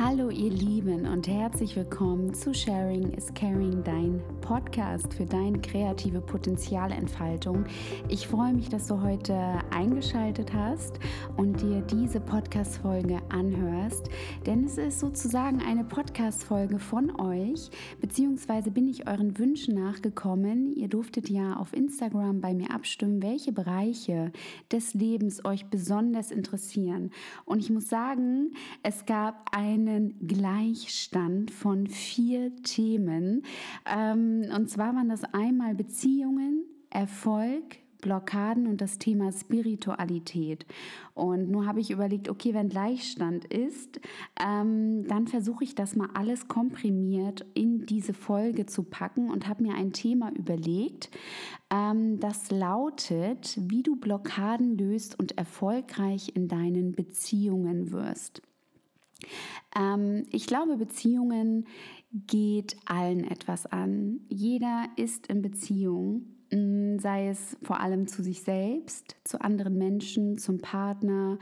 Hallo ihr Lieben und herzlich willkommen zu Sharing is Caring, dein Podcast für deine kreative Potenzialentfaltung. Ich freue mich, dass du heute eingeschaltet hast und dir diese Podcast-Folge anhörst, denn es ist sozusagen eine Podcast-Folge von euch, beziehungsweise bin ich euren Wünschen nachgekommen. Ihr durftet ja auf Instagram bei mir abstimmen, welche Bereiche des Lebens euch besonders interessieren. Und ich muss sagen, es gab eine einen Gleichstand von vier Themen. Ähm, und zwar waren das einmal Beziehungen, Erfolg, Blockaden und das Thema Spiritualität. Und nur habe ich überlegt, okay, wenn Gleichstand ist, ähm, dann versuche ich das mal alles komprimiert in diese Folge zu packen und habe mir ein Thema überlegt, ähm, das lautet, wie du Blockaden löst und erfolgreich in deinen Beziehungen wirst. Ähm, ich glaube, Beziehungen geht allen etwas an. Jeder ist in Beziehung, mm, sei es vor allem zu sich selbst, zu anderen Menschen, zum Partner,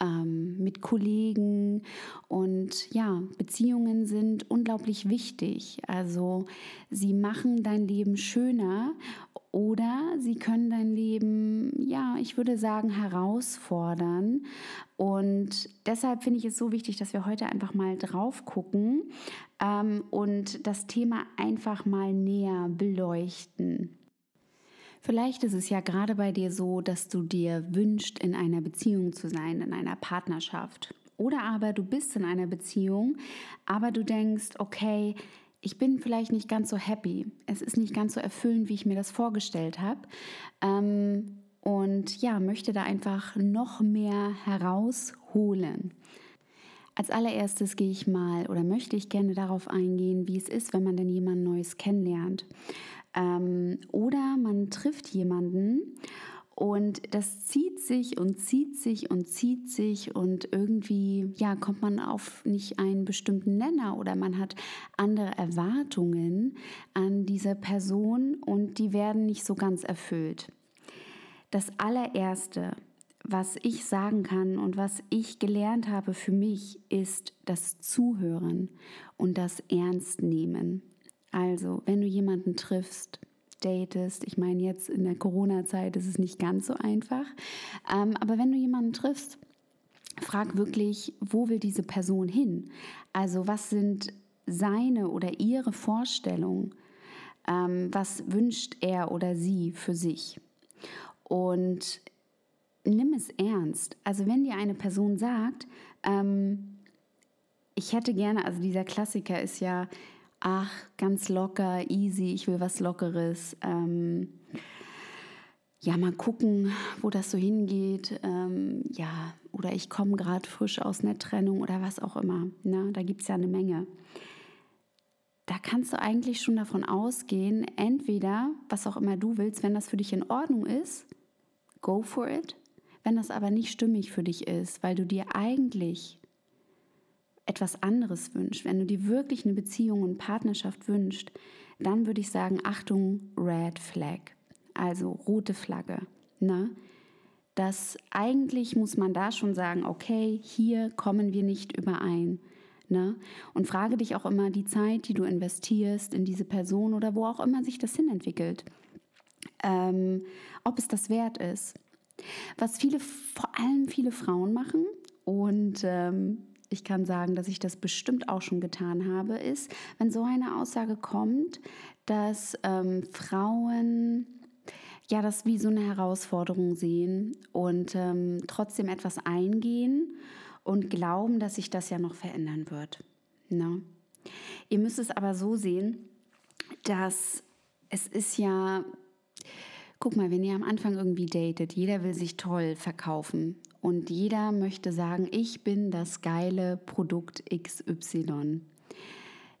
ähm, mit Kollegen. Und ja, Beziehungen sind unglaublich wichtig. Also sie machen dein Leben schöner oder sie können dein Leben, ja, ich würde sagen, herausfordern. Und deshalb finde ich es so wichtig, dass wir heute einfach mal drauf gucken ähm, und das Thema einfach mal näher beleuchten. Vielleicht ist es ja gerade bei dir so, dass du dir wünschst, in einer Beziehung zu sein, in einer Partnerschaft. Oder aber du bist in einer Beziehung, aber du denkst, okay, ich bin vielleicht nicht ganz so happy. Es ist nicht ganz so erfüllend, wie ich mir das vorgestellt habe. Ähm, und ja, möchte da einfach noch mehr herausholen. Als allererstes gehe ich mal oder möchte ich gerne darauf eingehen, wie es ist, wenn man denn jemand Neues kennenlernt. Ähm, oder man trifft jemanden und das zieht sich und zieht sich und zieht sich und irgendwie, ja, kommt man auf nicht einen bestimmten Nenner oder man hat andere Erwartungen an diese Person und die werden nicht so ganz erfüllt. Das allererste, was ich sagen kann und was ich gelernt habe für mich, ist das Zuhören und das Ernstnehmen. Also, wenn du jemanden triffst, datest. Ich meine, jetzt in der Corona-Zeit ist es nicht ganz so einfach. Ähm, aber wenn du jemanden triffst, frag wirklich, wo will diese Person hin? Also was sind seine oder ihre Vorstellungen? Ähm, was wünscht er oder sie für sich? Und nimm es ernst. Also wenn dir eine Person sagt, ähm, ich hätte gerne, also dieser Klassiker ist ja, ach, ganz locker, easy, ich will was Lockeres. Ähm, ja, mal gucken, wo das so hingeht. Ähm, ja, oder ich komme gerade frisch aus einer Trennung oder was auch immer. Ne? Da gibt es ja eine Menge. Da kannst du eigentlich schon davon ausgehen, entweder, was auch immer du willst, wenn das für dich in Ordnung ist, go for it. Wenn das aber nicht stimmig für dich ist, weil du dir eigentlich etwas anderes wünscht, wenn du dir wirklich eine Beziehung und Partnerschaft wünscht, dann würde ich sagen, Achtung, Red Flag, also rote Flagge. Ne? Das eigentlich muss man da schon sagen, okay, hier kommen wir nicht überein. Ne? Und frage dich auch immer die Zeit, die du investierst in diese Person oder wo auch immer sich das hinentwickelt, ähm, ob es das wert ist. Was viele, vor allem viele Frauen machen und ähm, ich kann sagen, dass ich das bestimmt auch schon getan habe, ist, wenn so eine Aussage kommt, dass ähm, Frauen ja das wie so eine Herausforderung sehen und ähm, trotzdem etwas eingehen und glauben, dass sich das ja noch verändern wird. Ne? Ihr müsst es aber so sehen, dass es ist ja, guck mal, wenn ihr am Anfang irgendwie datet, jeder will sich toll verkaufen und jeder möchte sagen, ich bin das geile Produkt XY.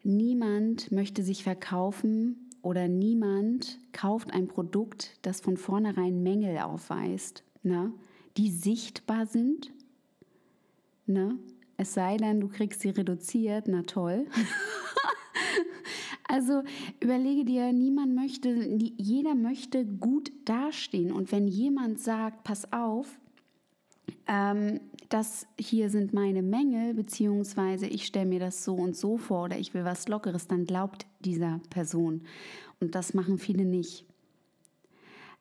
Niemand möchte sich verkaufen oder niemand kauft ein Produkt, das von vornherein Mängel aufweist, ne? die sichtbar sind. Ne? Es sei denn, du kriegst sie reduziert, na toll. also überlege dir, niemand möchte, jeder möchte gut dastehen. Und wenn jemand sagt, pass auf, ähm, das hier sind meine Mängel, beziehungsweise ich stelle mir das so und so vor oder ich will was Lockeres, dann glaubt dieser Person. Und das machen viele nicht.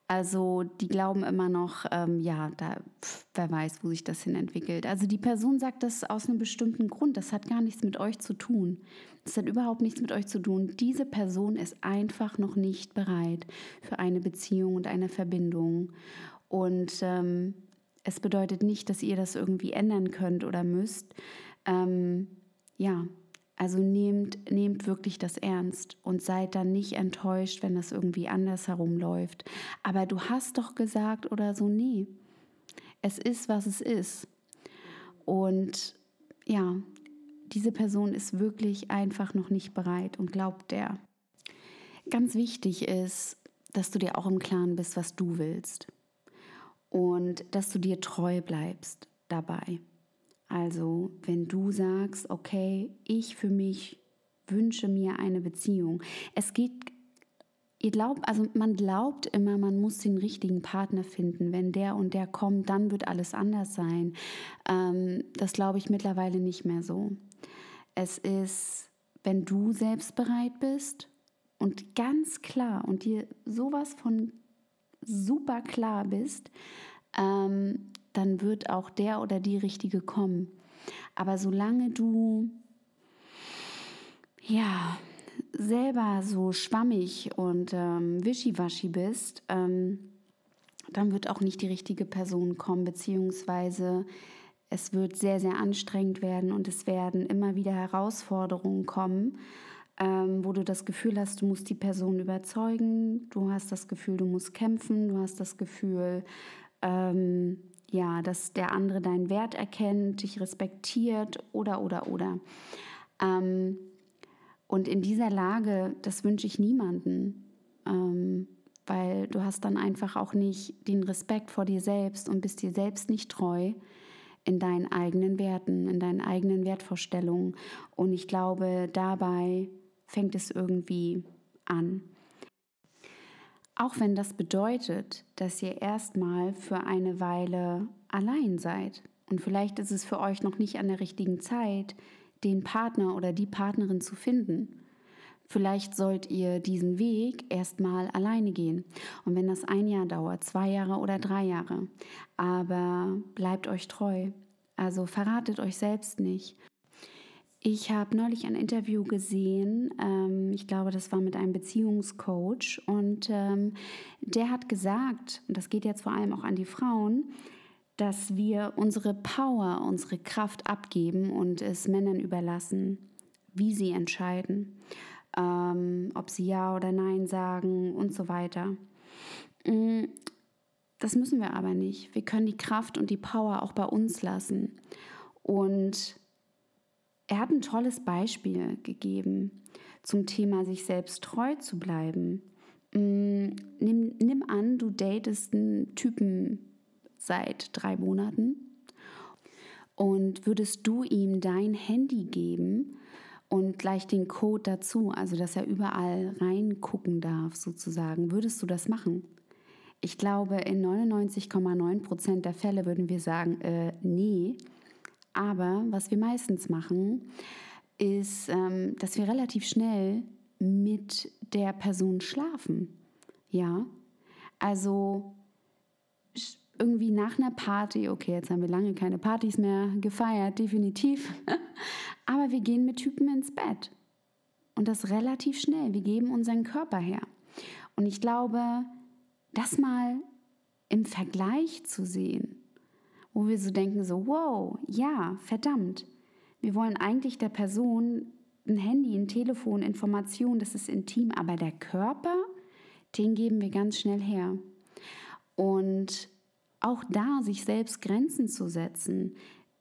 Also die glauben immer noch, ähm, ja, da, pf, wer weiß, wo sich das hin entwickelt. Also die Person sagt das aus einem bestimmten Grund. Das hat gar nichts mit euch zu tun. Das hat überhaupt nichts mit euch zu tun. Diese Person ist einfach noch nicht bereit für eine Beziehung und eine Verbindung. Und ähm, es bedeutet nicht, dass ihr das irgendwie ändern könnt oder müsst. Ähm, ja, also nehmt, nehmt wirklich das ernst und seid dann nicht enttäuscht, wenn das irgendwie anders herumläuft. Aber du hast doch gesagt oder so, nee. Es ist, was es ist. Und ja, diese Person ist wirklich einfach noch nicht bereit und glaubt der. Ganz wichtig ist, dass du dir auch im Klaren bist, was du willst. Und dass du dir treu bleibst dabei. Also wenn du sagst, okay, ich für mich wünsche mir eine Beziehung. Es geht, ihr glaubt, also man glaubt immer, man muss den richtigen Partner finden. Wenn der und der kommt, dann wird alles anders sein. Ähm, das glaube ich mittlerweile nicht mehr so. Es ist, wenn du selbst bereit bist und ganz klar und dir sowas von super klar bist, ähm, dann wird auch der oder die Richtige kommen. Aber solange du ja selber so schwammig und ähm, wischiwaschi bist, ähm, dann wird auch nicht die richtige Person kommen, beziehungsweise es wird sehr, sehr anstrengend werden und es werden immer wieder Herausforderungen kommen, ähm, wo du das Gefühl hast, du musst die Person überzeugen, du hast das Gefühl, du musst kämpfen, du hast das Gefühl, ähm, ja, dass der andere deinen Wert erkennt, dich respektiert oder, oder, oder. Ähm, und in dieser Lage, das wünsche ich niemanden, ähm, weil du hast dann einfach auch nicht den Respekt vor dir selbst und bist dir selbst nicht treu in deinen eigenen Werten, in deinen eigenen Wertvorstellungen. Und ich glaube, dabei fängt es irgendwie an. Auch wenn das bedeutet, dass ihr erstmal für eine Weile allein seid. Und vielleicht ist es für euch noch nicht an der richtigen Zeit, den Partner oder die Partnerin zu finden. Vielleicht sollt ihr diesen Weg erstmal alleine gehen. Und wenn das ein Jahr dauert, zwei Jahre oder drei Jahre, aber bleibt euch treu. Also verratet euch selbst nicht ich habe neulich ein Interview gesehen, ähm, ich glaube, das war mit einem Beziehungscoach, und ähm, der hat gesagt, und das geht jetzt vor allem auch an die Frauen, dass wir unsere Power, unsere Kraft abgeben und es Männern überlassen, wie sie entscheiden, ähm, ob sie Ja oder Nein sagen und so weiter. Mm, das müssen wir aber nicht. Wir können die Kraft und die Power auch bei uns lassen. Und er hat ein tolles Beispiel gegeben zum Thema, sich selbst treu zu bleiben. Mm, nimm, nimm an, du datest einen Typen seit drei Monaten und würdest du ihm dein Handy geben und gleich den Code dazu, also dass er überall reingucken darf sozusagen, würdest du das machen? Ich glaube, in 99,9 Prozent der Fälle würden wir sagen, äh, nee, aber was wir meistens machen, ist, ähm, dass wir relativ schnell mit der Person schlafen. Ja, also irgendwie nach einer Party, okay, jetzt haben wir lange keine Partys mehr gefeiert, definitiv, aber wir gehen mit Typen ins Bett. Und das relativ schnell. Wir geben unseren Körper her. Und ich glaube, das mal im Vergleich zu sehen, wo wir so denken, so, wow, ja, verdammt. Wir wollen eigentlich der Person ein Handy, ein Telefon, Informationen, das ist intim, aber der Körper, den geben wir ganz schnell her. Und auch da sich selbst Grenzen zu setzen,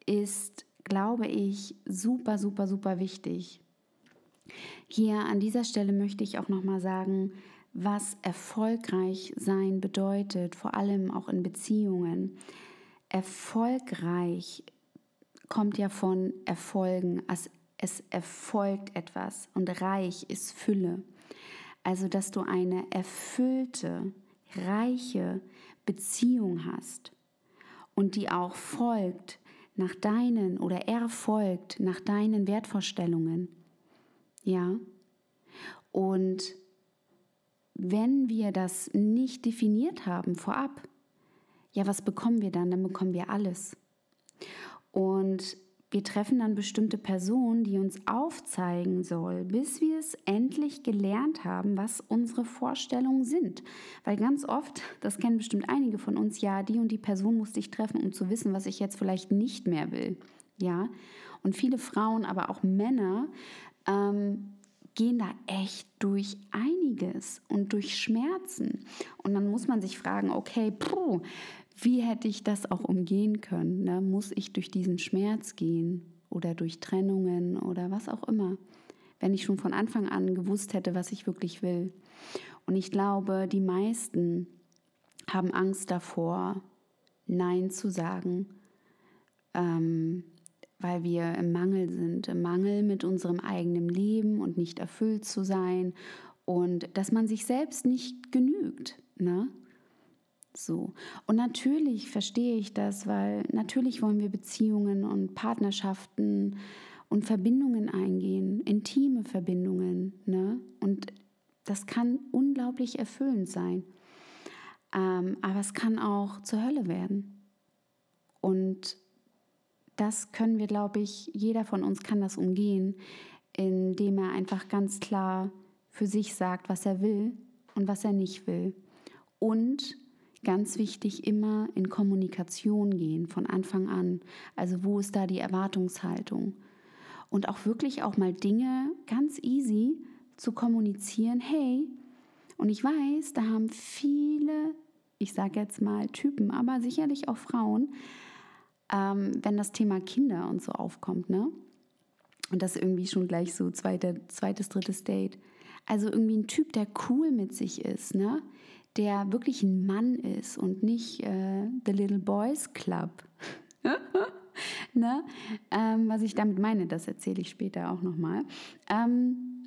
ist, glaube ich, super, super, super wichtig. Hier an dieser Stelle möchte ich auch nochmal sagen, was erfolgreich sein bedeutet, vor allem auch in Beziehungen erfolgreich kommt ja von Erfolgen. Es, es erfolgt etwas und reich ist Fülle. Also, dass du eine erfüllte, reiche Beziehung hast und die auch folgt, nach deinen oder er folgt nach deinen Wertvorstellungen. Ja. Und wenn wir das nicht definiert haben vorab, ja, was bekommen wir dann? Dann bekommen wir alles. Und wir treffen dann bestimmte Personen, die uns aufzeigen soll, bis wir es endlich gelernt haben, was unsere Vorstellungen sind. Weil ganz oft, das kennen bestimmt einige von uns, ja, die und die Person musste ich treffen, um zu wissen, was ich jetzt vielleicht nicht mehr will. Ja, und viele Frauen, aber auch Männer, ähm, gehen da echt durch einiges und durch Schmerzen. Und dann muss man sich fragen, okay, puh, wie hätte ich das auch umgehen können? Ne? Muss ich durch diesen Schmerz gehen oder durch Trennungen oder was auch immer, wenn ich schon von Anfang an gewusst hätte, was ich wirklich will? Und ich glaube, die meisten haben Angst davor, Nein zu sagen, ähm, weil wir im Mangel sind, im Mangel mit unserem eigenen Leben und nicht erfüllt zu sein und dass man sich selbst nicht genügt. Ne? So. Und natürlich verstehe ich das, weil natürlich wollen wir Beziehungen und Partnerschaften und Verbindungen eingehen, intime Verbindungen. Ne? Und das kann unglaublich erfüllend sein. Ähm, aber es kann auch zur Hölle werden. Und das können wir, glaube ich, jeder von uns kann das umgehen, indem er einfach ganz klar für sich sagt, was er will und was er nicht will. Und Ganz wichtig, immer in Kommunikation gehen von Anfang an. Also wo ist da die Erwartungshaltung? Und auch wirklich auch mal Dinge ganz easy zu kommunizieren. Hey, und ich weiß, da haben viele, ich sage jetzt mal Typen, aber sicherlich auch Frauen, ähm, wenn das Thema Kinder und so aufkommt, ne? Und das irgendwie schon gleich so zweite, zweites, drittes Date. Also irgendwie ein Typ, der cool mit sich ist, ne? Der wirklich ein Mann ist und nicht äh, The Little Boys Club. ne? Ähm, was ich damit meine, das erzähle ich später auch nochmal. Ähm,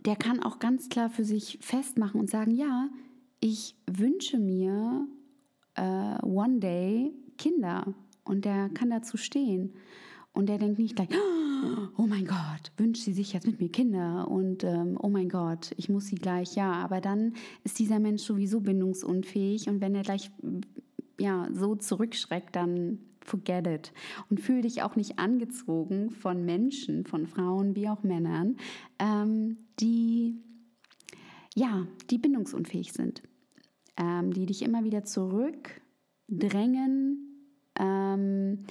der kann auch ganz klar für sich festmachen und sagen, ja, ich wünsche mir äh, one day Kinder und der kann dazu stehen. Und der denkt nicht gleich, oh mein Gott, wünscht sie sich jetzt mit mir Kinder und ähm, oh mein Gott, ich muss sie gleich, ja. Aber dann ist dieser Mensch sowieso bindungsunfähig und wenn er gleich ja, so zurückschreckt, dann forget it. Und fühl dich auch nicht angezogen von Menschen, von Frauen wie auch Männern, ähm, die, ja, die bindungsunfähig sind, ähm, die dich immer wieder zurückdrängen, ähm,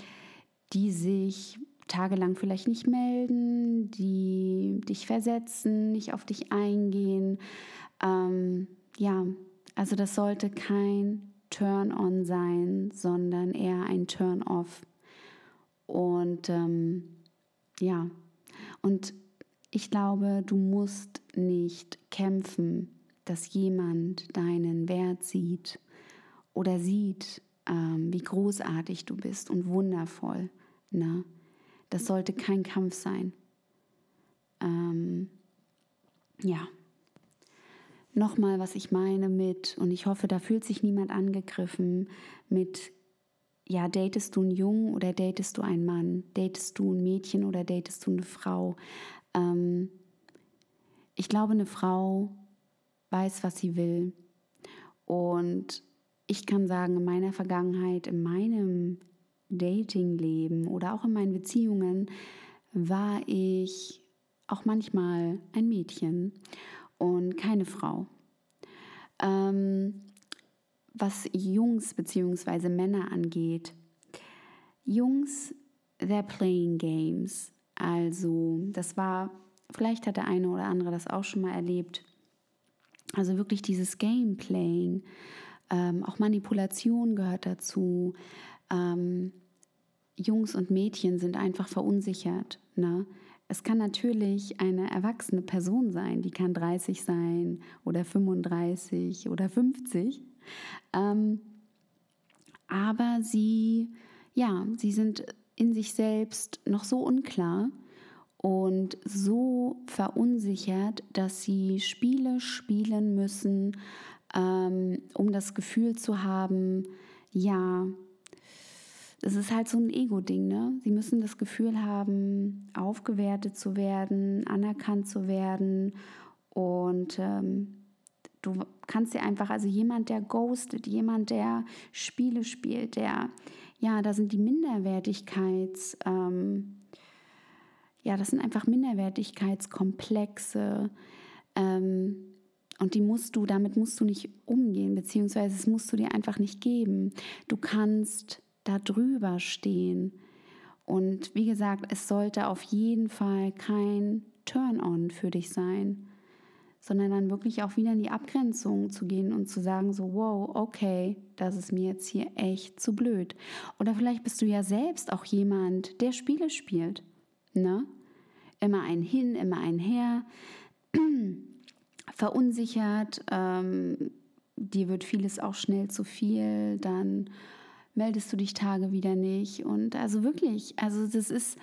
die sich tagelang vielleicht nicht melden, die dich versetzen, nicht auf dich eingehen. Ähm, ja, also das sollte kein Turn-on sein, sondern eher ein Turn-off. Und ähm, ja, und ich glaube, du musst nicht kämpfen, dass jemand deinen Wert sieht oder sieht, ähm, wie großartig du bist und wundervoll. Ne? Das sollte kein Kampf sein. Ähm, ja. Nochmal, was ich meine mit, und ich hoffe, da fühlt sich niemand angegriffen, mit, ja, datest du einen Jungen oder datest du einen Mann? Datest du ein Mädchen oder datest du eine Frau? Ähm, ich glaube, eine Frau weiß, was sie will. Und ich kann sagen, in meiner Vergangenheit, in meinem Datingleben oder auch in meinen Beziehungen war ich auch manchmal ein Mädchen und keine Frau. Ähm, was Jungs bzw. Männer angeht, Jungs, they're playing games. Also, das war, vielleicht hat der eine oder andere das auch schon mal erlebt. Also wirklich dieses Game-Playing. Ähm, auch Manipulation gehört dazu. Ähm, Jungs und Mädchen sind einfach verunsichert. Ne? Es kann natürlich eine erwachsene Person sein, die kann 30 sein oder 35 oder 50. Ähm, aber sie, ja, sie sind in sich selbst noch so unklar und so verunsichert, dass sie Spiele spielen müssen, ähm, um das Gefühl zu haben, ja, das ist halt so ein Ego-Ding, ne? Sie müssen das Gefühl haben, aufgewertet zu werden, anerkannt zu werden und ähm, du kannst dir einfach, also jemand, der ghostet, jemand, der Spiele spielt, der, ja, da sind die Minderwertigkeits, ähm, ja, das sind einfach Minderwertigkeitskomplexe, ähm, und die musst du, damit musst du nicht umgehen, beziehungsweise es musst du dir einfach nicht geben. Du kannst da drüber stehen. Und wie gesagt, es sollte auf jeden Fall kein Turn-on für dich sein, sondern dann wirklich auch wieder in die Abgrenzung zu gehen und zu sagen, so, wow, okay, das ist mir jetzt hier echt zu blöd. Oder vielleicht bist du ja selbst auch jemand, der Spiele spielt. Ne? Immer ein Hin, immer ein Her verunsichert, ähm, dir wird vieles auch schnell zu viel, dann meldest du dich Tage wieder nicht. Und also wirklich, also das ist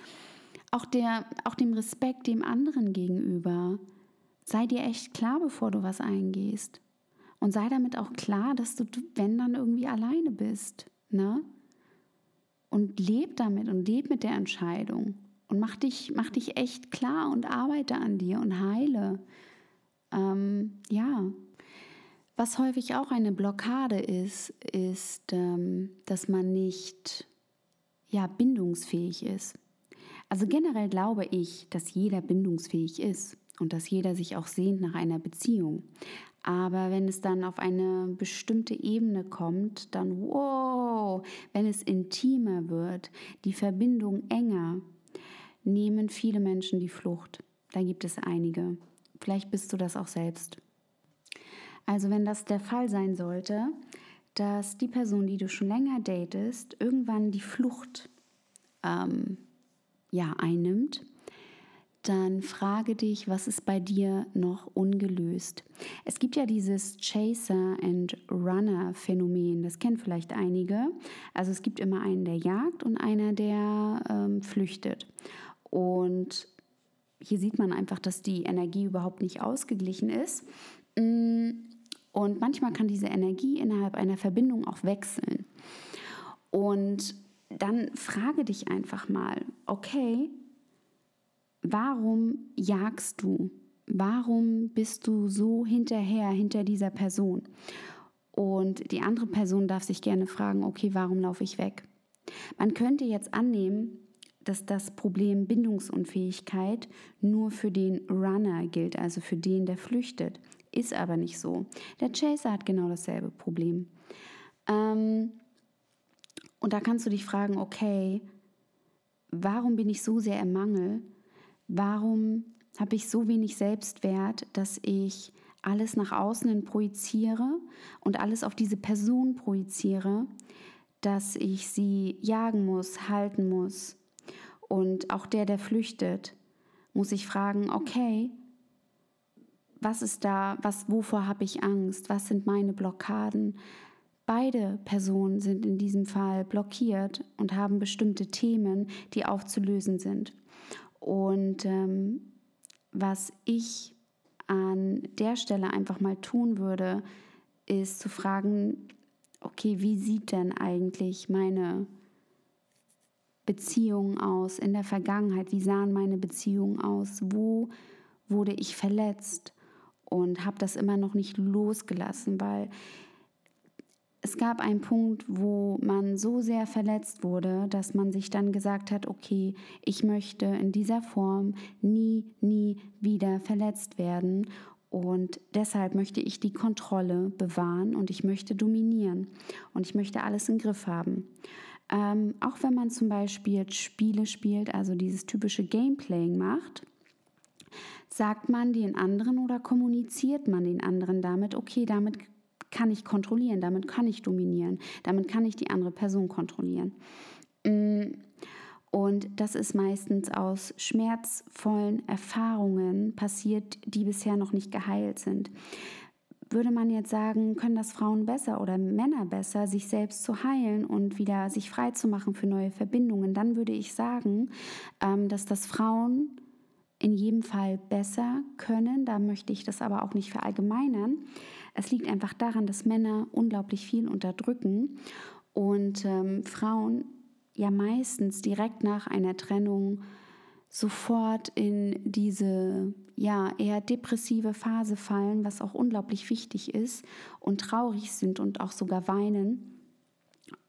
auch, der, auch dem Respekt dem anderen gegenüber. Sei dir echt klar, bevor du was eingehst. Und sei damit auch klar, dass du, wenn dann irgendwie alleine bist. Ne? Und leb damit und leb mit der Entscheidung. Und mach dich, mach dich echt klar und arbeite an dir und heile. Ähm, ja, was häufig auch eine Blockade ist, ist, ähm, dass man nicht ja, bindungsfähig ist. Also generell glaube ich, dass jeder bindungsfähig ist und dass jeder sich auch sehnt nach einer Beziehung. Aber wenn es dann auf eine bestimmte Ebene kommt, dann wow, wenn es intimer wird, die Verbindung enger, nehmen viele Menschen die Flucht. Da gibt es einige. Vielleicht bist du das auch selbst. Also wenn das der Fall sein sollte, dass die Person, die du schon länger datest, irgendwann die Flucht ähm, ja, einnimmt, dann frage dich, was ist bei dir noch ungelöst? Es gibt ja dieses Chaser and Runner Phänomen, das kennen vielleicht einige. Also es gibt immer einen, der jagt und einer, der ähm, flüchtet. Und hier sieht man einfach, dass die Energie überhaupt nicht ausgeglichen ist. Mm, und manchmal kann diese Energie innerhalb einer Verbindung auch wechseln. Und dann frage dich einfach mal, okay, warum jagst du? Warum bist du so hinterher, hinter dieser Person? Und die andere Person darf sich gerne fragen, okay, warum laufe ich weg? Man könnte jetzt annehmen, dass das Problem Bindungsunfähigkeit nur für den Runner gilt, also für den, der flüchtet. Ist aber nicht so. Der Chaser hat genau dasselbe Problem. Ähm, und da kannst du dich fragen, okay, warum bin ich so sehr im Mangel? Warum habe ich so wenig Selbstwert, dass ich alles nach außen hin projiziere und alles auf diese Person projiziere, dass ich sie jagen muss, halten muss, und auch der, der flüchtet, muss sich fragen, okay, was ist da, was, wovor habe ich Angst, was sind meine Blockaden? Beide Personen sind in diesem Fall blockiert und haben bestimmte Themen, die aufzulösen sind. Und ähm, was ich an der Stelle einfach mal tun würde, ist zu fragen, okay, wie sieht denn eigentlich meine Beziehungen aus in der Vergangenheit? Wie sahen meine Beziehungen aus? Wo wurde ich verletzt? Und habe das immer noch nicht losgelassen, weil es gab einen Punkt, wo man so sehr verletzt wurde, dass man sich dann gesagt hat, okay, ich möchte in dieser Form nie, nie wieder verletzt werden. Und deshalb möchte ich die Kontrolle bewahren und ich möchte dominieren und ich möchte alles im Griff haben. Ähm, auch wenn man zum Beispiel Spiele spielt, also dieses typische Gameplaying macht, sagt man den anderen oder kommuniziert man den anderen damit, okay, damit kann ich kontrollieren, damit kann ich dominieren, damit kann ich die andere Person kontrollieren. Mm, und das ist meistens aus schmerzvollen Erfahrungen passiert, die bisher noch nicht geheilt sind würde man jetzt sagen, können das Frauen besser oder Männer besser, sich selbst zu heilen und wieder sich frei zu machen für neue Verbindungen, dann würde ich sagen, ähm, dass das Frauen in jedem Fall besser können. Da möchte ich das aber auch nicht verallgemeinern. Es liegt einfach daran, dass Männer unglaublich viel unterdrücken und ähm, Frauen ja meistens direkt nach einer Trennung sofort in diese ja eher depressive Phase fallen, was auch unglaublich wichtig ist und traurig sind und auch sogar weinen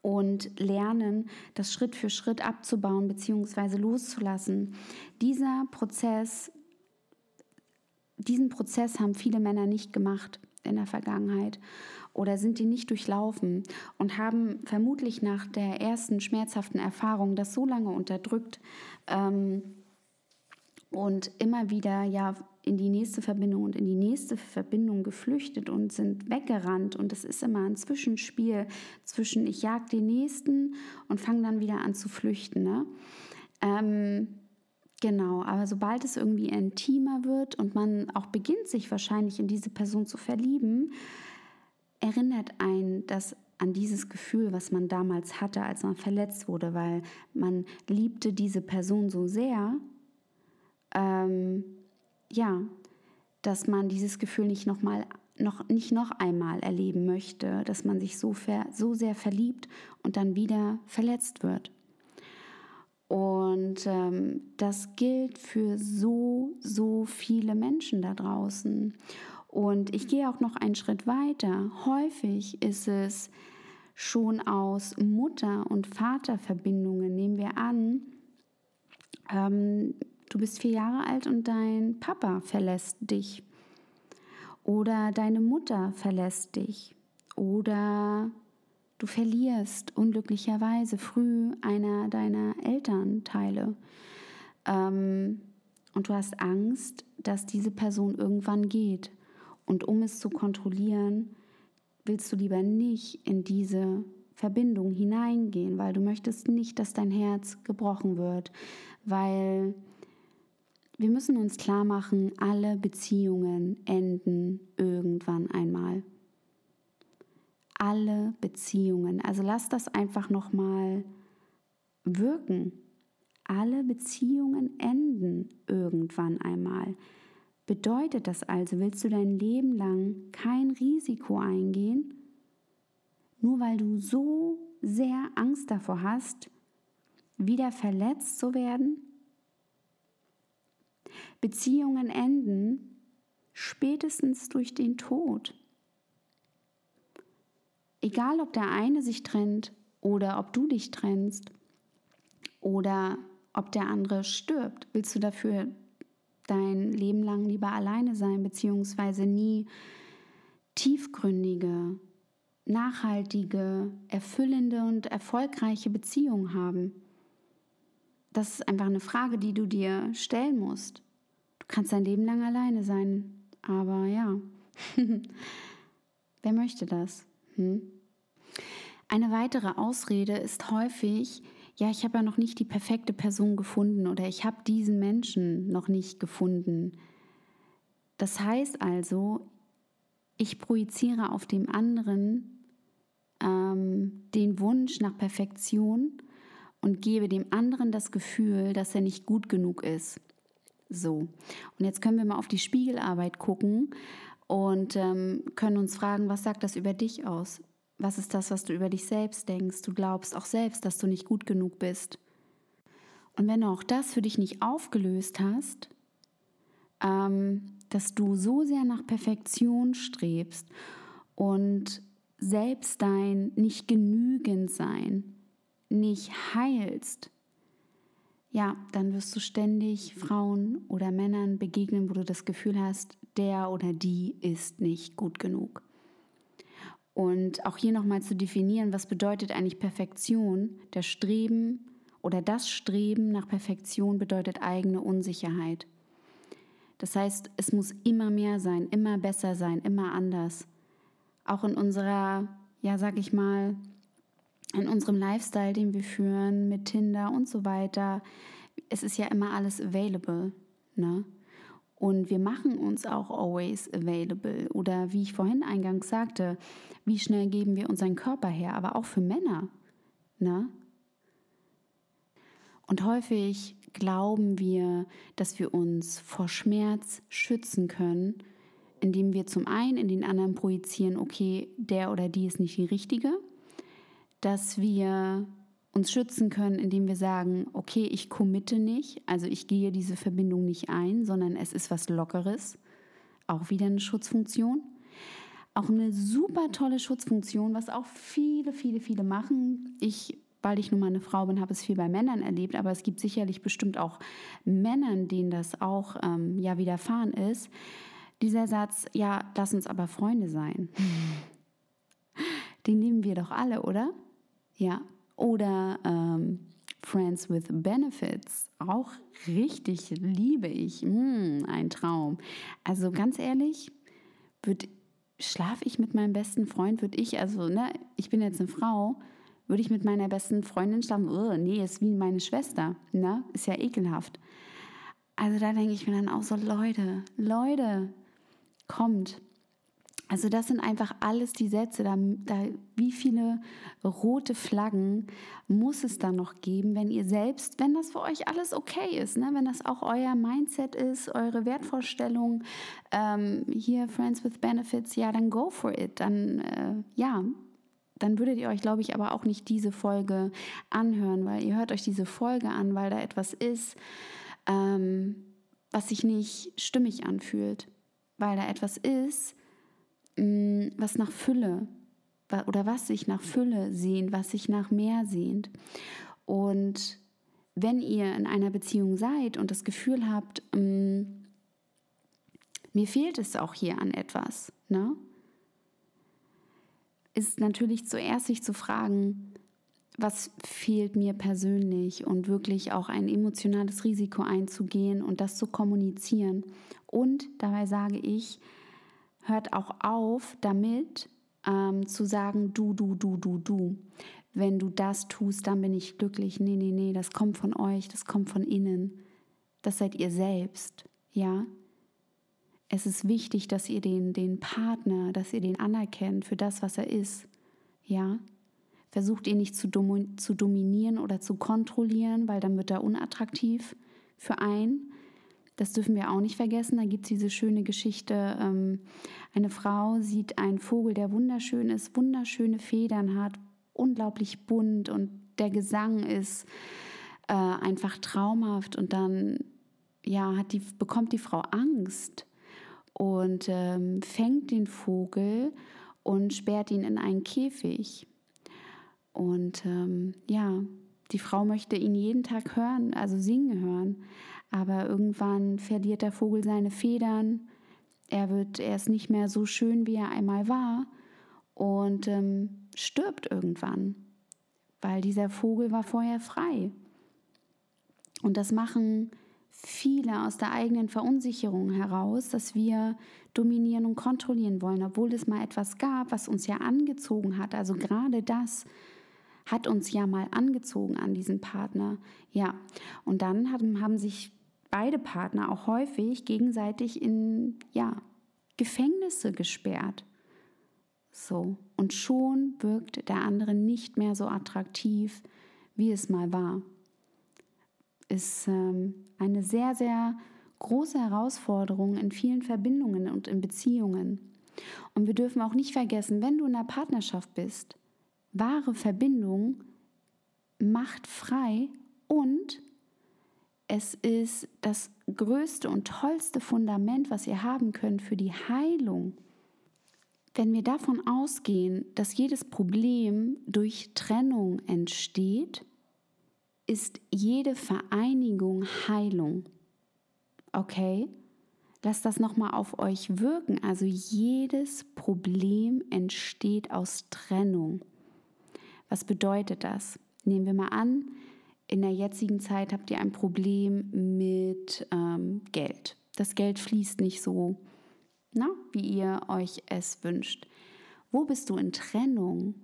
und lernen, das Schritt für Schritt abzubauen bzw. loszulassen. Dieser Prozess, diesen Prozess haben viele Männer nicht gemacht in der Vergangenheit oder sind die nicht durchlaufen und haben vermutlich nach der ersten schmerzhaften Erfahrung das so lange unterdrückt ähm, und immer wieder ja in die nächste Verbindung und in die nächste Verbindung geflüchtet und sind weggerannt. Und es ist immer ein Zwischenspiel zwischen ich jag den nächsten und fange dann wieder an zu flüchten. Ne? Ähm, genau, aber sobald es irgendwie intimer wird und man auch beginnt, sich wahrscheinlich in diese Person zu verlieben, erinnert ein das an dieses Gefühl, was man damals hatte, als man verletzt wurde, weil man liebte diese Person so sehr. Ähm, ja, dass man dieses Gefühl nicht noch mal noch nicht noch einmal erleben möchte, dass man sich so, ver, so sehr verliebt und dann wieder verletzt wird. Und ähm, das gilt für so, so viele Menschen da draußen. Und ich gehe auch noch einen Schritt weiter. Häufig ist es schon aus Mutter- und Vaterverbindungen, nehmen wir an, ähm, Du bist vier Jahre alt und dein Papa verlässt dich. Oder deine Mutter verlässt dich. Oder du verlierst unglücklicherweise früh einer deiner Elternteile. Ähm, und du hast Angst, dass diese Person irgendwann geht. Und um es zu kontrollieren, willst du lieber nicht in diese Verbindung hineingehen, weil du möchtest nicht, dass dein Herz gebrochen wird, weil wir müssen uns klar machen, alle Beziehungen enden irgendwann einmal. Alle Beziehungen. Also lass das einfach noch mal wirken. Alle Beziehungen enden irgendwann einmal. Bedeutet das also, willst du dein Leben lang kein Risiko eingehen, nur weil du so sehr Angst davor hast, wieder verletzt zu werden? Beziehungen enden spätestens durch den Tod. Egal, ob der eine sich trennt oder ob du dich trennst oder ob der andere stirbt, willst du dafür dein Leben lang lieber alleine sein, beziehungsweise nie tiefgründige, nachhaltige, erfüllende und erfolgreiche Beziehungen haben? Das ist einfach eine Frage, die du dir stellen musst. Du kannst dein Leben lang alleine sein, aber ja, wer möchte das? Hm? Eine weitere Ausrede ist häufig, ja, ich habe ja noch nicht die perfekte Person gefunden oder ich habe diesen Menschen noch nicht gefunden. Das heißt also, ich projiziere auf dem anderen ähm, den Wunsch nach Perfektion und gebe dem anderen das Gefühl, dass er nicht gut genug ist. So, und jetzt können wir mal auf die Spiegelarbeit gucken und ähm, können uns fragen, was sagt das über dich aus? Was ist das, was du über dich selbst denkst? Du glaubst auch selbst, dass du nicht gut genug bist. Und wenn du auch das für dich nicht aufgelöst hast, ähm, dass du so sehr nach Perfektion strebst und selbst dein nicht genügend sein nicht heilst, ja, dann wirst du ständig Frauen oder Männern begegnen, wo du das Gefühl hast, der oder die ist nicht gut genug. Und auch hier nochmal zu definieren, was bedeutet eigentlich Perfektion? Der Streben oder das Streben nach Perfektion bedeutet eigene Unsicherheit. Das heißt, es muss immer mehr sein, immer besser sein, immer anders. Auch in unserer, ja, sag ich mal, in unserem Lifestyle, den wir führen, mit Tinder und so weiter, es ist ja immer alles available. Ne? Und wir machen uns auch always available. Oder wie ich vorhin eingangs sagte, wie schnell geben wir unseren Körper her, aber auch für Männer. Ne? Und häufig glauben wir, dass wir uns vor Schmerz schützen können, indem wir zum einen in den anderen projizieren, okay, der oder die ist nicht die richtige dass wir uns schützen können, indem wir sagen, okay, ich committe nicht, also ich gehe diese Verbindung nicht ein, sondern es ist was Lockeres. Auch wieder eine Schutzfunktion. Auch eine super tolle Schutzfunktion, was auch viele, viele, viele machen. Ich, weil ich nun mal eine Frau bin, habe es viel bei Männern erlebt, aber es gibt sicherlich bestimmt auch Männern, denen das auch ähm, ja widerfahren ist. Dieser Satz, ja, lass uns aber Freunde sein. Den lieben wir doch alle, oder? Ja, oder ähm, Friends with Benefits, auch richtig liebe ich. Mm, ein Traum. Also ganz ehrlich, würde schlafe ich mit meinem besten Freund, würde ich, also, ne, ich bin jetzt eine Frau, würde ich mit meiner besten Freundin schlafen? Oh, nee, ist wie meine Schwester, ne? Ist ja ekelhaft. Also da denke ich mir dann auch so, Leute, Leute, kommt, also das sind einfach alles die Sätze, da, da, wie viele rote Flaggen muss es da noch geben, wenn ihr selbst, wenn das für euch alles okay ist, ne? wenn das auch euer Mindset ist, eure Wertvorstellung, ähm, hier Friends with Benefits, ja, dann go for it, dann äh, ja, dann würdet ihr euch, glaube ich, aber auch nicht diese Folge anhören, weil ihr hört euch diese Folge an, weil da etwas ist, ähm, was sich nicht stimmig anfühlt, weil da etwas ist, was nach Fülle oder was sich nach Fülle sehnt, was sich nach mehr sehnt. Und wenn ihr in einer Beziehung seid und das Gefühl habt, mm, mir fehlt es auch hier an etwas, ne? ist natürlich zuerst sich zu fragen, was fehlt mir persönlich und wirklich auch ein emotionales Risiko einzugehen und das zu kommunizieren. Und dabei sage ich, hört auch auf damit ähm, zu sagen, du, du, du, du, du. Wenn du das tust, dann bin ich glücklich. Nee, nee, nee, das kommt von euch, das kommt von innen. Das seid ihr selbst, ja. Es ist wichtig, dass ihr den, den Partner, dass ihr den anerkennt für das, was er ist, ja. Versucht ihr nicht zu, dom zu dominieren oder zu kontrollieren, weil dann wird er unattraktiv für einen, das dürfen wir auch nicht vergessen. Da gibt es diese schöne Geschichte. Ähm, eine Frau sieht einen Vogel, der wunderschön ist, wunderschöne Federn hat, unglaublich bunt und der Gesang ist äh, einfach traumhaft. Und dann ja, hat die, bekommt die Frau Angst und ähm, fängt den Vogel und sperrt ihn in einen Käfig. Und ähm, ja, die Frau möchte ihn jeden Tag hören, also singen hören. Aber irgendwann verliert der Vogel seine Federn. Er wird, er ist nicht mehr so schön, wie er einmal war und ähm, stirbt irgendwann, weil dieser Vogel war vorher frei. Und das machen viele aus der eigenen Verunsicherung heraus, dass wir dominieren und kontrollieren wollen, obwohl es mal etwas gab, was uns ja angezogen hat. Also gerade das, hat uns ja mal angezogen an diesen Partner. Ja, und dann haben, haben sich beide Partner auch häufig gegenseitig in ja, Gefängnisse gesperrt. So, und schon wirkt der andere nicht mehr so attraktiv, wie es mal war. Ist ähm, eine sehr, sehr große Herausforderung in vielen Verbindungen und in Beziehungen. Und wir dürfen auch nicht vergessen, wenn du in einer Partnerschaft bist, Wahre Verbindung macht frei und es ist das größte und tollste Fundament, was ihr haben könnt für die Heilung. Wenn wir davon ausgehen, dass jedes Problem durch Trennung entsteht, ist jede Vereinigung Heilung. Okay? Lasst das nochmal auf euch wirken. Also jedes Problem entsteht aus Trennung. Was bedeutet das? Nehmen wir mal an, in der jetzigen Zeit habt ihr ein Problem mit ähm, Geld. Das Geld fließt nicht so, na, wie ihr euch es wünscht. Wo bist du in Trennung?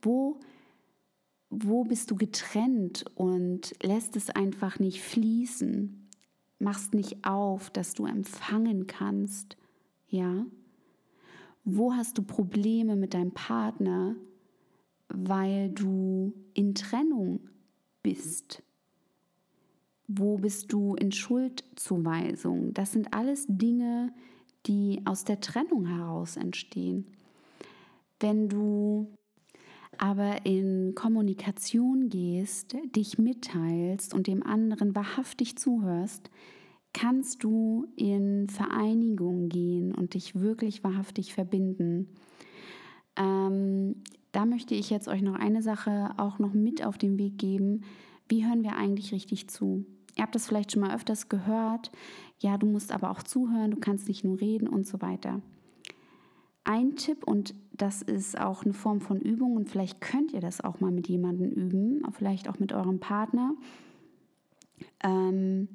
Wo, wo bist du getrennt und lässt es einfach nicht fließen? Machst nicht auf, dass du empfangen kannst? Ja? Wo hast du Probleme mit deinem Partner? Weil du in Trennung bist? Wo bist du in Schuldzuweisung? Das sind alles Dinge, die aus der Trennung heraus entstehen. Wenn du aber in Kommunikation gehst, dich mitteilst und dem anderen wahrhaftig zuhörst, kannst du in Vereinigung gehen und dich wirklich wahrhaftig verbinden. Ähm, da möchte ich jetzt euch noch eine Sache auch noch mit auf den Weg geben. Wie hören wir eigentlich richtig zu? Ihr habt das vielleicht schon mal öfters gehört. Ja, du musst aber auch zuhören, du kannst nicht nur reden und so weiter. Ein Tipp, und das ist auch eine Form von Übung, und vielleicht könnt ihr das auch mal mit jemandem üben, vielleicht auch mit eurem Partner. Ähm,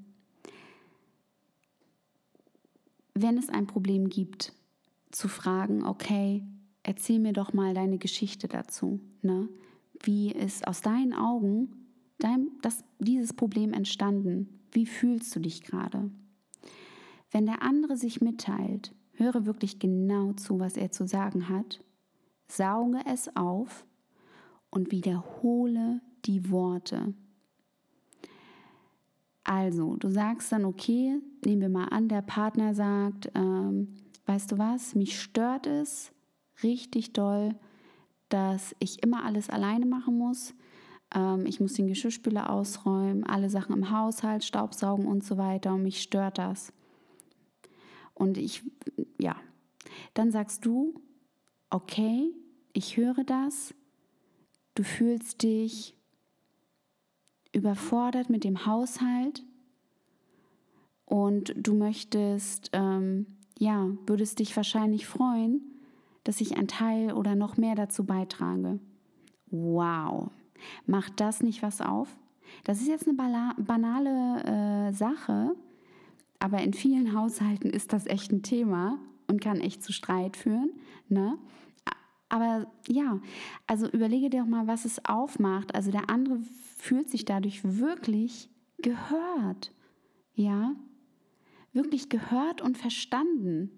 wenn es ein Problem gibt, zu fragen, okay, erzähl mir doch mal deine Geschichte dazu. Ne? Wie ist aus deinen Augen dein, das, dieses Problem entstanden? Wie fühlst du dich gerade? Wenn der andere sich mitteilt, höre wirklich genau zu, was er zu sagen hat, sauge es auf und wiederhole die Worte. Also, du sagst dann, okay, nehmen wir mal an, der Partner sagt, ähm, weißt du was, mich stört es, richtig doll, dass ich immer alles alleine machen muss. Ähm, ich muss den Geschirrspüler ausräumen, alle Sachen im Haushalt, Staubsaugen und so weiter und mich stört das. Und ich, ja, dann sagst du, okay, ich höre das, du fühlst dich überfordert mit dem Haushalt und du möchtest, ähm, ja, würdest dich wahrscheinlich freuen, dass ich ein Teil oder noch mehr dazu beitrage. Wow, macht das nicht was auf? Das ist jetzt eine banale äh, Sache, aber in vielen Haushalten ist das echt ein Thema und kann echt zu Streit führen. Ne? Aber ja, also überlege dir doch mal, was es aufmacht. Also der andere fühlt sich dadurch wirklich gehört. Ja, wirklich gehört und verstanden.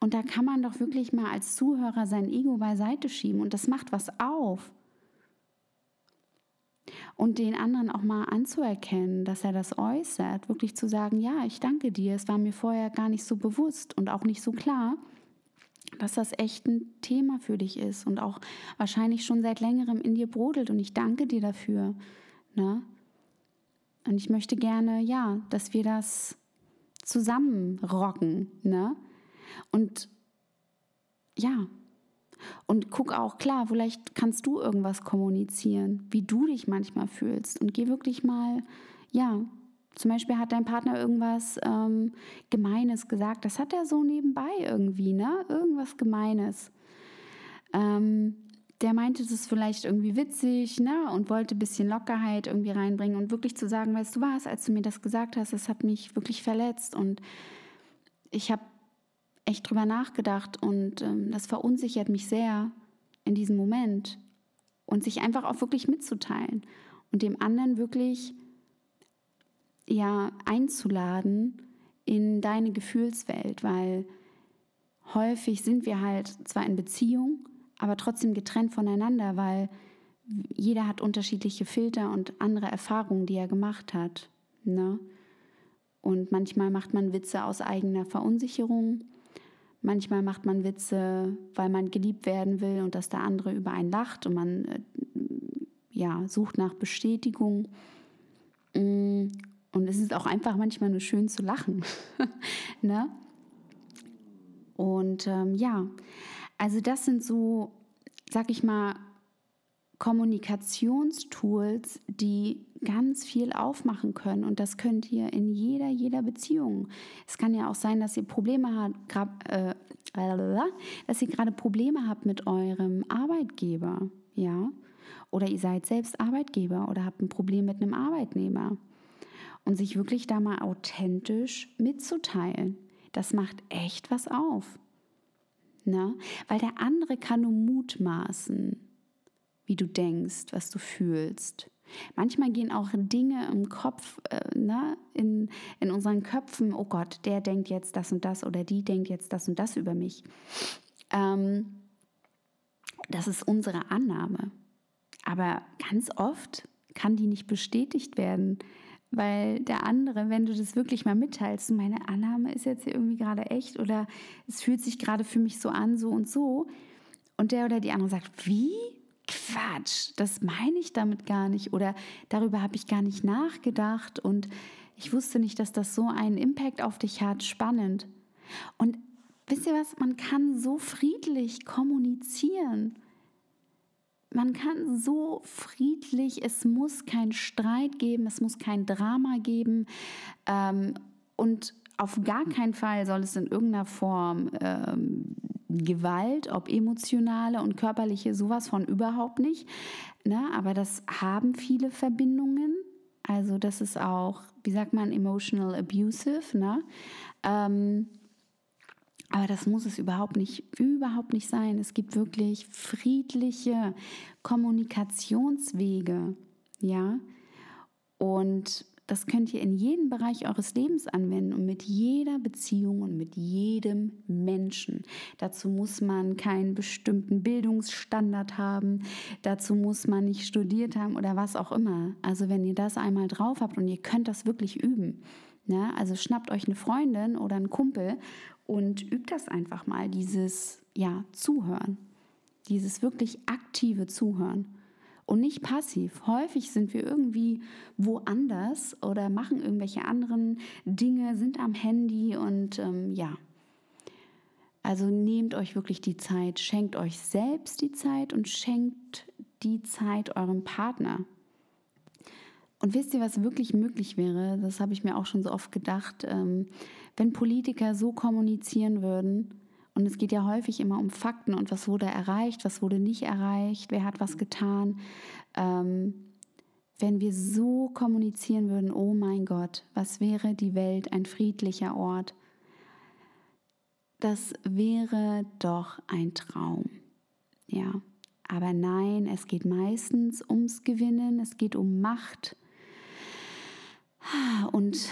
Und da kann man doch wirklich mal als Zuhörer sein Ego beiseite schieben und das macht was auf. Und den anderen auch mal anzuerkennen, dass er das äußert, wirklich zu sagen, ja, ich danke dir, es war mir vorher gar nicht so bewusst und auch nicht so klar, dass das echt ein Thema für dich ist und auch wahrscheinlich schon seit längerem in dir brodelt und ich danke dir dafür. Ne? Und ich möchte gerne, ja, dass wir das zusammen rocken. Ne? Und ja, und guck auch, klar, vielleicht kannst du irgendwas kommunizieren, wie du dich manchmal fühlst. Und geh wirklich mal, ja, zum Beispiel hat dein Partner irgendwas ähm, Gemeines gesagt. Das hat er so nebenbei irgendwie, ne? Irgendwas Gemeines. Ähm, der meinte das vielleicht irgendwie witzig, ne? Und wollte ein bisschen Lockerheit irgendwie reinbringen und wirklich zu sagen, weißt du was, als du mir das gesagt hast, das hat mich wirklich verletzt und ich habe echt drüber nachgedacht und ähm, das verunsichert mich sehr in diesem Moment. Und sich einfach auch wirklich mitzuteilen und dem anderen wirklich ja einzuladen in deine Gefühlswelt, weil häufig sind wir halt zwar in Beziehung, aber trotzdem getrennt voneinander, weil jeder hat unterschiedliche Filter und andere Erfahrungen, die er gemacht hat. Ne? Und manchmal macht man Witze aus eigener Verunsicherung Manchmal macht man Witze, weil man geliebt werden will und dass der andere über einen lacht und man äh, ja, sucht nach Bestätigung. Mm, und es ist auch einfach manchmal nur schön zu lachen. ne? Und ähm, ja, also das sind so, sag ich mal, Kommunikationstools, die ganz viel aufmachen können. Und das könnt ihr in jeder, jeder Beziehung. Es kann ja auch sein, dass ihr Probleme habt, äh, dass ihr gerade Probleme habt mit eurem Arbeitgeber, ja. Oder ihr seid selbst Arbeitgeber oder habt ein Problem mit einem Arbeitnehmer. Und sich wirklich da mal authentisch mitzuteilen. Das macht echt was auf. Ne? Weil der andere kann nur mutmaßen wie du denkst, was du fühlst. Manchmal gehen auch Dinge im Kopf, äh, ne, in, in unseren Köpfen, oh Gott, der denkt jetzt das und das oder die denkt jetzt das und das über mich. Ähm, das ist unsere Annahme. Aber ganz oft kann die nicht bestätigt werden, weil der andere, wenn du das wirklich mal mitteilst, meine Annahme ist jetzt irgendwie gerade echt oder es fühlt sich gerade für mich so an, so und so, und der oder die andere sagt, wie? Quatsch, das meine ich damit gar nicht oder darüber habe ich gar nicht nachgedacht und ich wusste nicht, dass das so einen Impact auf dich hat. Spannend. Und wisst ihr was, man kann so friedlich kommunizieren. Man kann so friedlich, es muss keinen Streit geben, es muss kein Drama geben ähm, und auf gar keinen Fall soll es in irgendeiner Form ähm, Gewalt, ob emotionale und körperliche, sowas von überhaupt nicht. Ne? Aber das haben viele Verbindungen. Also das ist auch, wie sagt man, emotional abusive. Ne? Ähm, aber das muss es überhaupt nicht, überhaupt nicht sein. Es gibt wirklich friedliche Kommunikationswege, ja. Und das könnt ihr in jedem Bereich eures Lebens anwenden und mit jeder Beziehung und mit jedem Menschen. Dazu muss man keinen bestimmten Bildungsstandard haben, dazu muss man nicht studiert haben oder was auch immer. Also wenn ihr das einmal drauf habt und ihr könnt das wirklich üben, Ne? Also schnappt euch eine Freundin oder einen Kumpel und übt das einfach mal, dieses ja, Zuhören, dieses wirklich aktive Zuhören und nicht passiv. Häufig sind wir irgendwie woanders oder machen irgendwelche anderen Dinge, sind am Handy und ähm, ja. Also nehmt euch wirklich die Zeit, schenkt euch selbst die Zeit und schenkt die Zeit eurem Partner. Und wisst ihr, was wirklich möglich wäre? Das habe ich mir auch schon so oft gedacht. Ähm, wenn Politiker so kommunizieren würden, und es geht ja häufig immer um Fakten und was wurde erreicht, was wurde nicht erreicht, wer hat was getan. Ähm, wenn wir so kommunizieren würden, oh mein Gott, was wäre die Welt ein friedlicher Ort? Das wäre doch ein Traum. Ja, aber nein, es geht meistens ums Gewinnen, es geht um Macht, und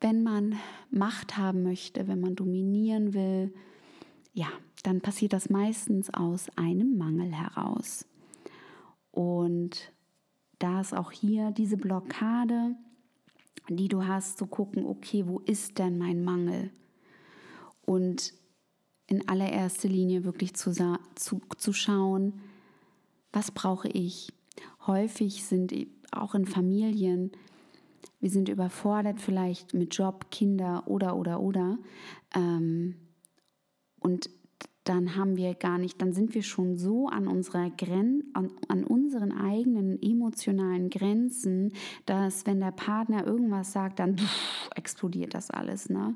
wenn man Macht haben möchte, wenn man dominieren will, ja, dann passiert das meistens aus einem Mangel heraus. Und da ist auch hier diese Blockade, die du hast, zu gucken, okay, wo ist denn mein Mangel? Und in allererster Linie wirklich zu, zu, zu schauen, was brauche ich? Häufig sind auch in Familien wir sind überfordert vielleicht mit Job, Kinder oder oder oder. Ähm, und dann haben wir gar nicht, dann sind wir schon so an unserer Gren an, an, unseren eigenen emotionalen Grenzen, dass wenn der Partner irgendwas sagt, dann explodiert das alles. Ne?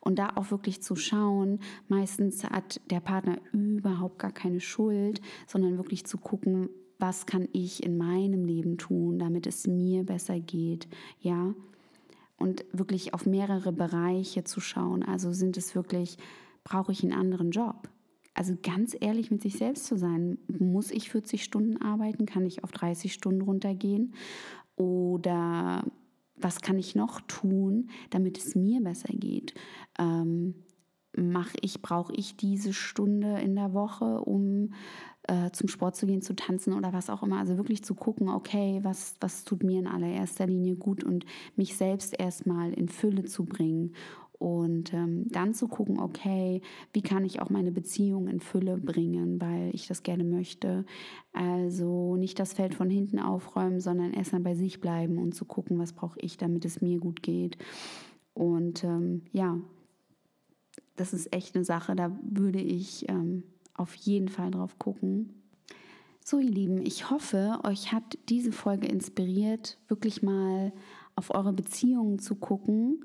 Und da auch wirklich zu schauen, meistens hat der Partner überhaupt gar keine Schuld, sondern wirklich zu gucken, was kann ich in meinem Leben tun, damit es mir besser geht, ja? Und wirklich auf mehrere Bereiche zu schauen. Also sind es wirklich, brauche ich einen anderen Job? Also ganz ehrlich mit sich selbst zu sein, muss ich 40 Stunden arbeiten? Kann ich auf 30 Stunden runtergehen? Oder was kann ich noch tun, damit es mir besser geht? Ähm, mache ich, brauche ich diese Stunde in der Woche, um äh, zum Sport zu gehen, zu tanzen oder was auch immer. Also wirklich zu gucken, okay, was, was tut mir in allererster Linie gut und mich selbst erstmal in Fülle zu bringen. Und ähm, dann zu gucken, okay, wie kann ich auch meine Beziehung in Fülle bringen, weil ich das gerne möchte. Also nicht das Feld von hinten aufräumen, sondern erstmal bei sich bleiben und zu gucken, was brauche ich, damit es mir gut geht. Und ähm, ja, das ist echt eine Sache, da würde ich ähm, auf jeden Fall drauf gucken. So, ihr Lieben, ich hoffe, euch hat diese Folge inspiriert, wirklich mal auf eure Beziehungen zu gucken.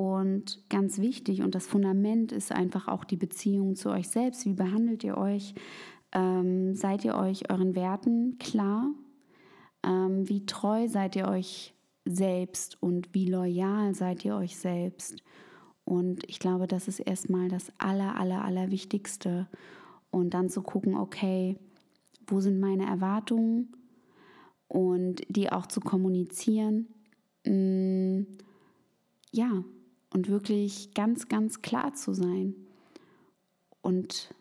Und ganz wichtig und das Fundament ist einfach auch die Beziehung zu euch selbst. Wie behandelt ihr euch? Ähm, seid ihr euch euren Werten klar? Ähm, wie treu seid ihr euch selbst und wie loyal seid ihr euch selbst? Und ich glaube, das ist erstmal das Aller, Aller, Allerwichtigste. Und dann zu gucken, okay, wo sind meine Erwartungen? Und die auch zu kommunizieren. Mm, ja, und wirklich ganz, ganz klar zu sein. Und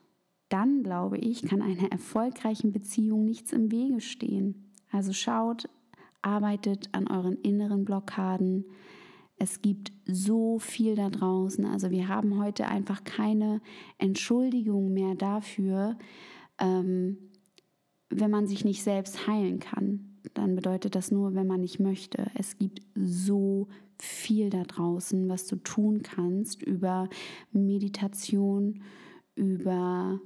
dann, glaube ich, kann einer erfolgreichen Beziehung nichts im Wege stehen. Also schaut, arbeitet an euren inneren Blockaden, es gibt so viel da draußen. Also wir haben heute einfach keine Entschuldigung mehr dafür, ähm, wenn man sich nicht selbst heilen kann, dann bedeutet das nur, wenn man nicht möchte. Es gibt so viel da draußen, was du tun kannst über Meditation, über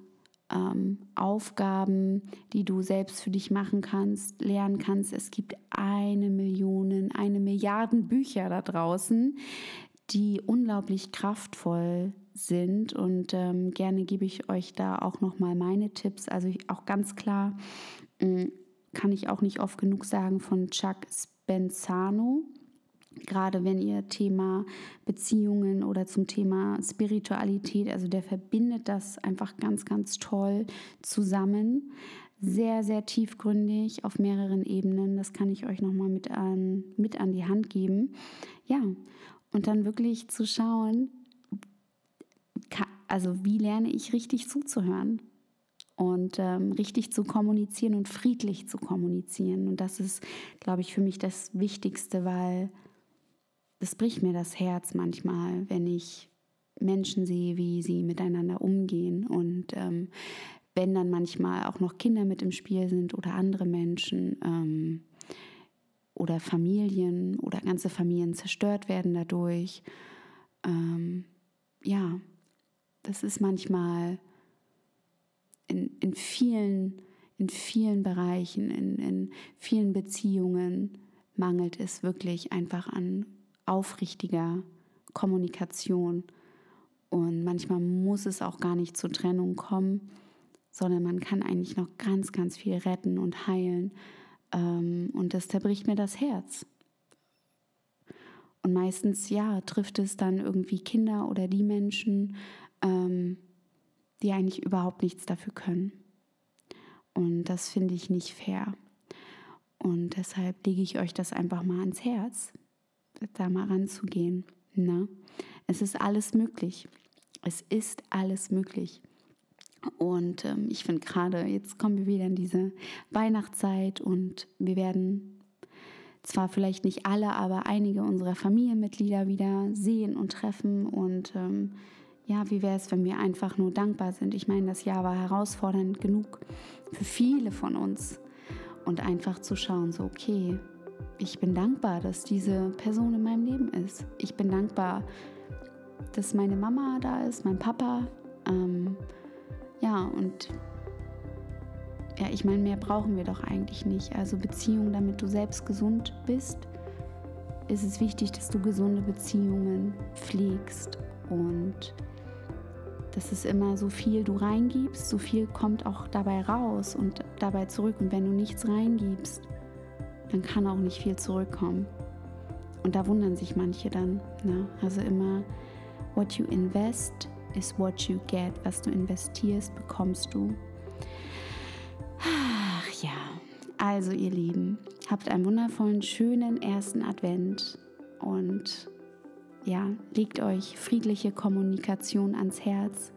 ähm, Aufgaben, die du selbst für dich machen kannst, lernen kannst. Es gibt eine Million, eine Milliarden Bücher da draußen, die unglaublich kraftvoll sind und ähm, gerne gebe ich euch da auch noch mal meine Tipps. Also auch ganz klar äh, kann ich auch nicht oft genug sagen von Chuck Spenzano. Gerade wenn ihr Thema Beziehungen oder zum Thema Spiritualität, also der verbindet das einfach ganz, ganz toll zusammen. Sehr, sehr tiefgründig auf mehreren Ebenen. Das kann ich euch nochmal mit an, mit an die Hand geben. Ja, und dann wirklich zu schauen, also wie lerne ich richtig zuzuhören und ähm, richtig zu kommunizieren und friedlich zu kommunizieren. Und das ist, glaube ich, für mich das Wichtigste, weil es bricht mir das Herz manchmal, wenn ich Menschen sehe, wie sie miteinander umgehen und ähm, wenn dann manchmal auch noch Kinder mit im Spiel sind oder andere Menschen ähm, oder Familien oder ganze Familien zerstört werden dadurch. Ähm, ja, das ist manchmal in, in, vielen, in vielen Bereichen, in, in vielen Beziehungen mangelt es wirklich einfach an aufrichtiger Kommunikation. Und manchmal muss es auch gar nicht zur Trennung kommen, sondern man kann eigentlich noch ganz, ganz viel retten und heilen. Ähm, und das zerbricht mir das Herz. Und meistens, ja, trifft es dann irgendwie Kinder oder die Menschen, ähm, die eigentlich überhaupt nichts dafür können. Und das finde ich nicht fair. Und deshalb lege ich euch das einfach mal ans Herz, da mal ranzugehen. Ne? Es ist alles möglich. Es ist alles möglich. Und ähm, ich finde gerade, jetzt kommen wir wieder in diese Weihnachtszeit und wir werden zwar vielleicht nicht alle, aber einige unserer Familienmitglieder wieder sehen und treffen und ähm, ja, wie wäre es, wenn wir einfach nur dankbar sind? Ich meine, das Jahr war herausfordernd genug für viele von uns. Und einfach zu schauen, so, okay, ich bin dankbar, dass diese Person in meinem Leben ist. Ich bin dankbar, dass meine Mama da ist, mein Papa. Ähm, ja, und ja, ich meine, mehr brauchen wir doch eigentlich nicht. Also Beziehungen, damit du selbst gesund bist, ist es wichtig, dass du gesunde Beziehungen pflegst und das ist immer so viel du reingibst, so viel kommt auch dabei raus und dabei zurück. Und wenn du nichts reingibst, dann kann auch nicht viel zurückkommen. Und da wundern sich manche dann. Ne? Also immer, what you invest is what you get. Was du investierst, bekommst du. Ach ja, also ihr Lieben, habt einen wundervollen, schönen ersten Advent und ja, legt euch friedliche Kommunikation ans Herz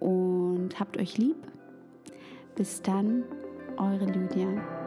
und habt euch lieb. Bis dann, eure Lydia.